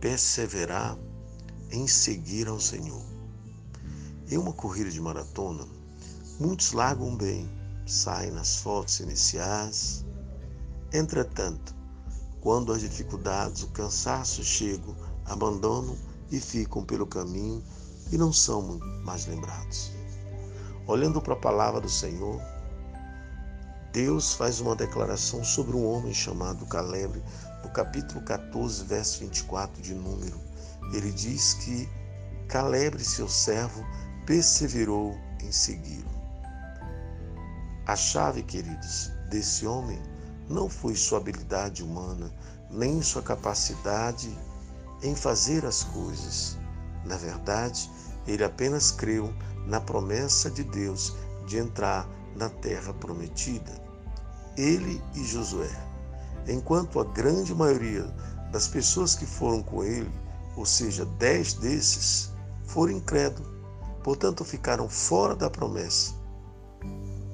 Perseverar em seguir ao Senhor. Em uma corrida de maratona, muitos largam bem, saem nas fotos iniciais. Entretanto, quando as dificuldades, o cansaço chegam, abandonam e ficam pelo caminho e não são mais lembrados. Olhando para a palavra do Senhor, Deus faz uma declaração sobre um homem chamado Caleb, no capítulo 14, verso 24 de Número. Ele diz que Caleb, seu servo, perseverou em segui-lo. A chave, queridos, desse homem não foi sua habilidade humana, nem sua capacidade em fazer as coisas. Na verdade, ele apenas creu na promessa de Deus de entrar na terra prometida. Ele e Josué. Enquanto a grande maioria das pessoas que foram com ele, ou seja, dez desses, foram incrédulos, portanto ficaram fora da promessa.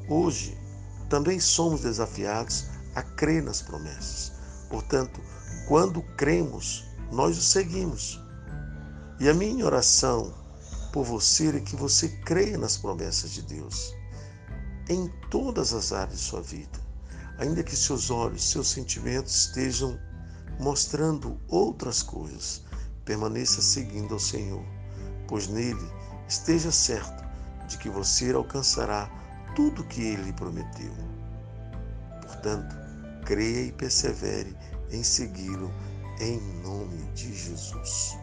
Hoje, também somos desafiados a crer nas promessas. Portanto, quando cremos, nós o seguimos. E a minha oração por você é que você creia nas promessas de Deus em todas as áreas de sua vida, ainda que seus olhos, seus sentimentos estejam mostrando outras coisas. Permaneça seguindo ao Senhor, pois nele esteja certo de que você alcançará tudo que ele prometeu. Portanto, creia e persevere em segui-lo em nome de Jesus.